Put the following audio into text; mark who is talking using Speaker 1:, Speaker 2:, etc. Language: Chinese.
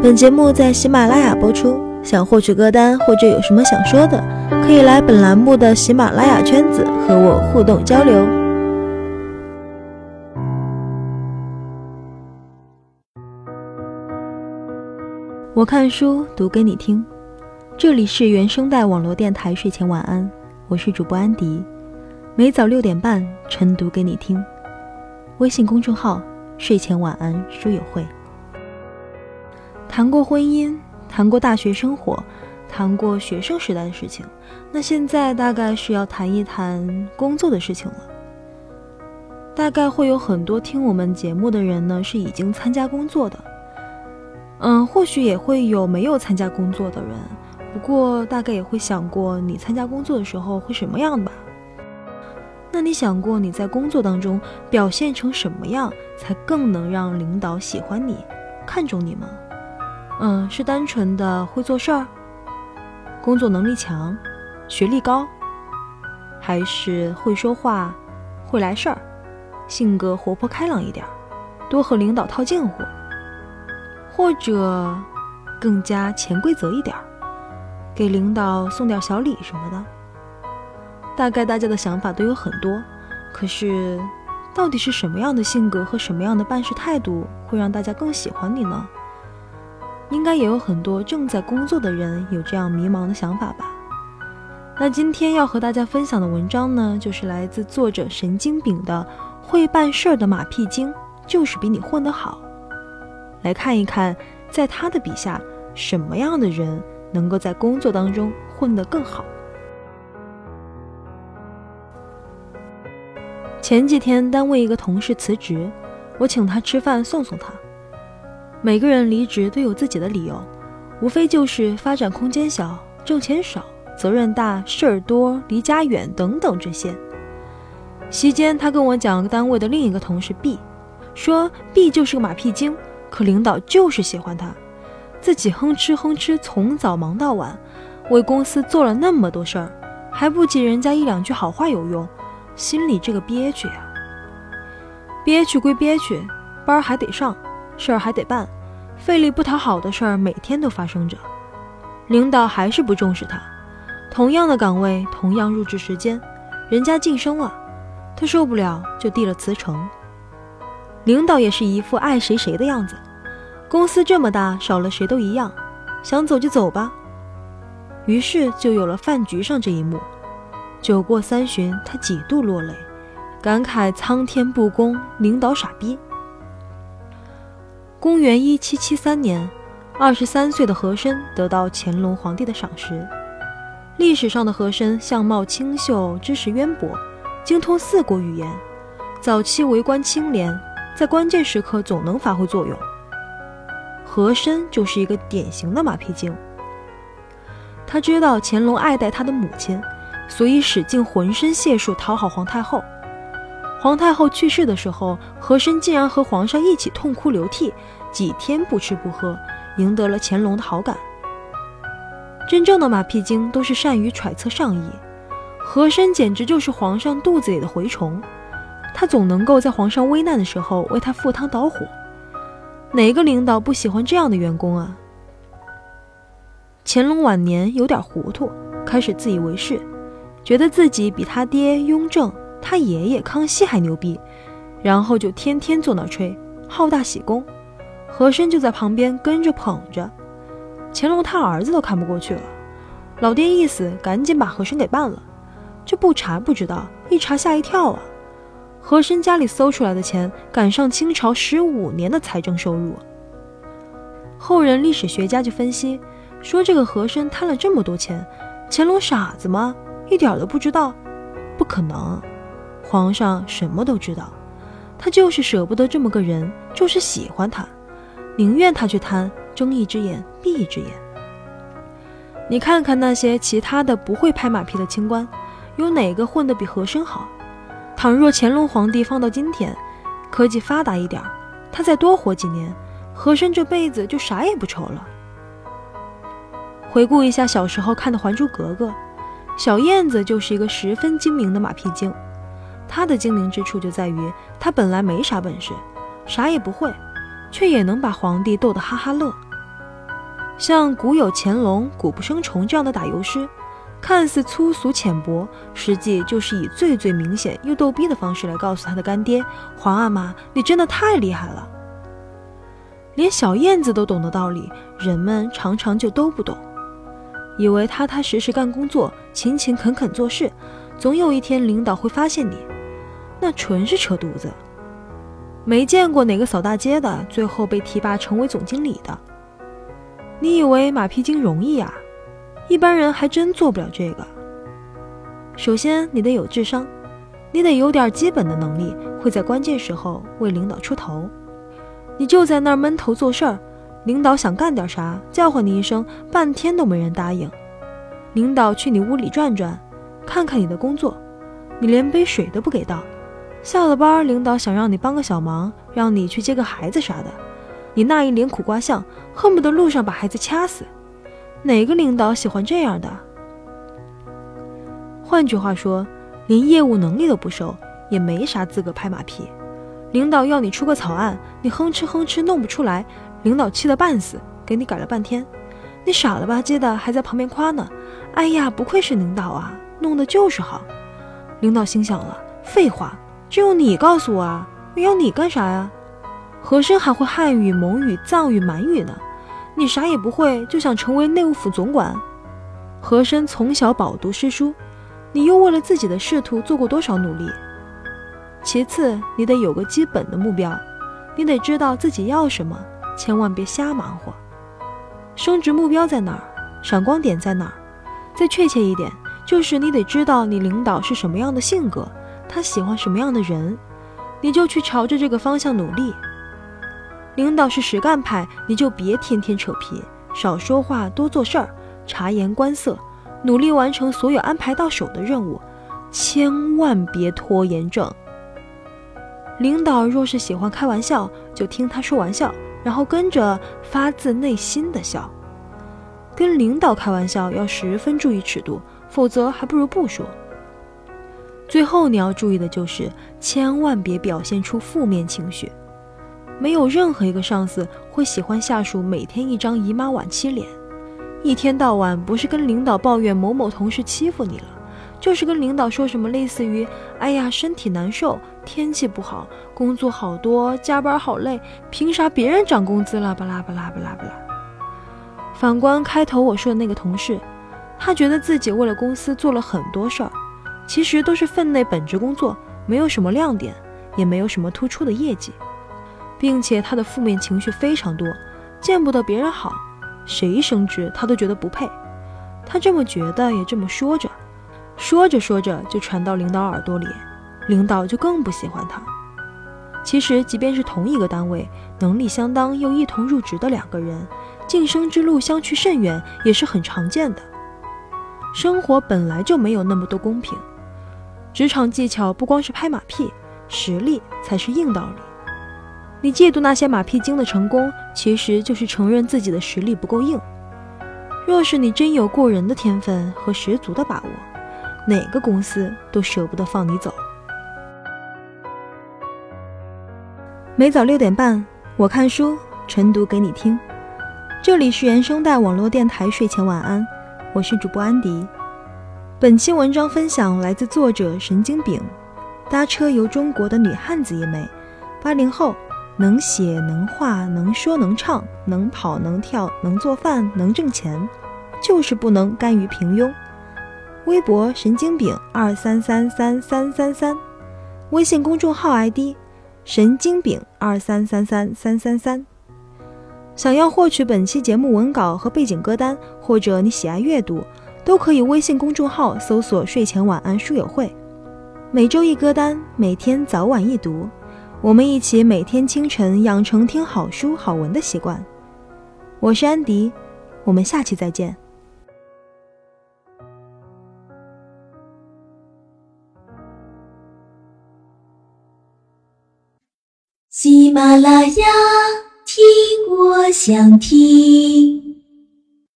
Speaker 1: 本节目在喜马拉雅播出。想获取歌单或者有什么想说的，可以来本栏目的喜马拉雅圈子和我互动交流。我看书读给你听，这里是原声带网络电台睡前晚安，我是主播安迪，每早六点半晨读给你听。微信公众号睡前晚安书友会。谈过婚姻。谈过大学生活，谈过学生时代的事情，那现在大概是要谈一谈工作的事情了。大概会有很多听我们节目的人呢，是已经参加工作的，嗯，或许也会有没有参加工作的人，不过大概也会想过你参加工作的时候会什么样吧？那你想过你在工作当中表现成什么样，才更能让领导喜欢你、看重你吗？嗯，是单纯的会做事儿，工作能力强，学历高，还是会说话，会来事儿，性格活泼开朗一点，多和领导套近乎，或者更加潜规则一点，给领导送点小礼什么的。大概大家的想法都有很多，可是到底是什么样的性格和什么样的办事态度会让大家更喜欢你呢？应该也有很多正在工作的人有这样迷茫的想法吧。那今天要和大家分享的文章呢，就是来自作者神经饼的《会办事儿的马屁精就是比你混得好》。来看一看，在他的笔下，什么样的人能够在工作当中混得更好。前几天单位一个同事辞职，我请他吃饭送送他。每个人离职都有自己的理由，无非就是发展空间小、挣钱少、责任大、事儿多、离家远等等这些。席间，他跟我讲单位的另一个同事 B，说 B 就是个马屁精，可领导就是喜欢他，自己哼哧哼哧从早忙到晚，为公司做了那么多事儿，还不及人家一两句好话有用，心里这个憋屈呀。憋屈归憋屈，班还得上。事儿还得办，费力不讨好的事儿每天都发生着，领导还是不重视他。同样的岗位，同样入职时间，人家晋升了，他受不了就递了辞呈。领导也是一副爱谁谁的样子，公司这么大，少了谁都一样，想走就走吧。于是就有了饭局上这一幕。酒过三巡，他几度落泪，感慨苍天不公，领导傻逼。公元一七七三年，二十三岁的和珅得到乾隆皇帝的赏识。历史上的和珅相貌清秀，知识渊博，精通四国语言。早期为官清廉，在关键时刻总能发挥作用。和珅就是一个典型的马屁精。他知道乾隆爱戴他的母亲，所以使尽浑身解数讨好皇太后。皇太后去世的时候，和珅竟然和皇上一起痛哭流涕，几天不吃不喝，赢得了乾隆的好感。真正的马屁精都是善于揣测上意，和珅简直就是皇上肚子里的蛔虫，他总能够在皇上危难的时候为他赴汤蹈火。哪个领导不喜欢这样的员工啊？乾隆晚年有点糊涂，开始自以为是，觉得自己比他爹雍正。他爷爷康熙还牛逼，然后就天天坐那吹，好大喜功。和珅就在旁边跟着捧着。乾隆他儿子都看不过去了，老爹意思赶紧把和珅给办了。这不查不知道，一查吓一跳啊！和珅家里搜出来的钱赶上清朝十五年的财政收入。后人历史学家就分析说，这个和珅贪了这么多钱，乾隆傻子吗？一点都不知道？不可能。皇上什么都知道，他就是舍不得这么个人，就是喜欢他，宁愿他去贪，睁一只眼闭一只眼。你看看那些其他的不会拍马屁的清官，有哪个混得比和珅好？倘若乾隆皇帝放到今天，科技发达一点，他再多活几年，和珅这辈子就啥也不愁了。回顾一下小时候看的《还珠格格》，小燕子就是一个十分精明的马屁精。他的精明之处就在于，他本来没啥本事，啥也不会，却也能把皇帝逗得哈哈乐。像古有乾隆，古不生虫这样的打油诗，看似粗俗浅薄，实际就是以最最明显又逗逼的方式来告诉他的干爹皇阿玛：“你真的太厉害了。”连小燕子都懂的道理，人们常常就都不懂，以为踏踏实实干工作，勤勤恳恳做事，总有一天领导会发现你，那纯是扯犊子。没见过哪个扫大街的最后被提拔成为总经理的。你以为马屁精容易啊？一般人还真做不了这个。首先，你得有智商，你得有点基本的能力，会在关键时候为领导出头。你就在那儿闷头做事儿，领导想干点啥，叫唤你一声，半天都没人答应。领导去你屋里转转，看看你的工作，你连杯水都不给倒。下了班，领导想让你帮个小忙，让你去接个孩子啥的，你那一脸苦瓜相，恨不得路上把孩子掐死。哪个领导喜欢这样的？换句话说，连业务能力都不熟，也没啥资格拍马屁。领导要你出个草案，你哼哧哼哧弄不出来，领导气得半死，给你改了半天，你傻了吧唧的还在旁边夸呢。哎呀，不愧是领导啊，弄的就是好。领导心想了，废话，只有你告诉我啊，要你干啥呀？和珅还会汉语、蒙语、藏语、满语呢，你啥也不会就想成为内务府总管？和珅从小饱读诗书，你又为了自己的仕途做过多少努力？其次，你得有个基本的目标，你得知道自己要什么，千万别瞎忙活。升职目标在哪儿？闪光点在哪儿？再确切一点，就是你得知道你领导是什么样的性格，他喜欢什么样的人，你就去朝着这个方向努力。领导是实干派，你就别天天扯皮，少说话，多做事儿，察言观色，努力完成所有安排到手的任务，千万别拖延症。领导若是喜欢开玩笑，就听他说玩笑，然后跟着发自内心的笑。跟领导开玩笑要十分注意尺度，否则还不如不说。最后你要注意的就是，千万别表现出负面情绪。没有任何一个上司会喜欢下属每天一张姨妈晚期脸，一天到晚不是跟领导抱怨某某同事欺负你了。就是跟领导说什么类似于“哎呀，身体难受，天气不好，工作好多，加班好累，凭啥别人涨工资了？”巴拉巴拉巴拉巴拉。反观开头我说的那个同事，他觉得自己为了公司做了很多事儿，其实都是分内本职工作，没有什么亮点，也没有什么突出的业绩，并且他的负面情绪非常多，见不得别人好，谁升职他都觉得不配。他这么觉得，也这么说着。说着说着就传到领导耳朵里，领导就更不喜欢他。其实，即便是同一个单位，能力相当又一同入职的两个人，晋升之路相去甚远，也是很常见的。生活本来就没有那么多公平，职场技巧不光是拍马屁，实力才是硬道理。你嫉妒那些马屁精的成功，其实就是承认自己的实力不够硬。若是你真有过人的天分和十足的把握，哪个公司都舍不得放你走。每早六点半，我看书，晨读给你听。这里是原声带网络电台睡前晚安，我是主播安迪。本期文章分享来自作者神经饼。搭车游中国的女汉子一枚，八零后，能写能画能说能唱能跑能跳能做饭能挣钱，就是不能甘于平庸。微博神经饼二三三三三三三，微信公众号 ID 神经饼二三三三三三三。想要获取本期节目文稿和背景歌单，或者你喜爱阅读，都可以微信公众号搜索“睡前晚安书友会”，每周一歌单，每天早晚一读，我们一起每天清晨养成听好书好文的习惯。我是安迪，我们下期再见。
Speaker 2: 喜马拉雅，听我想听。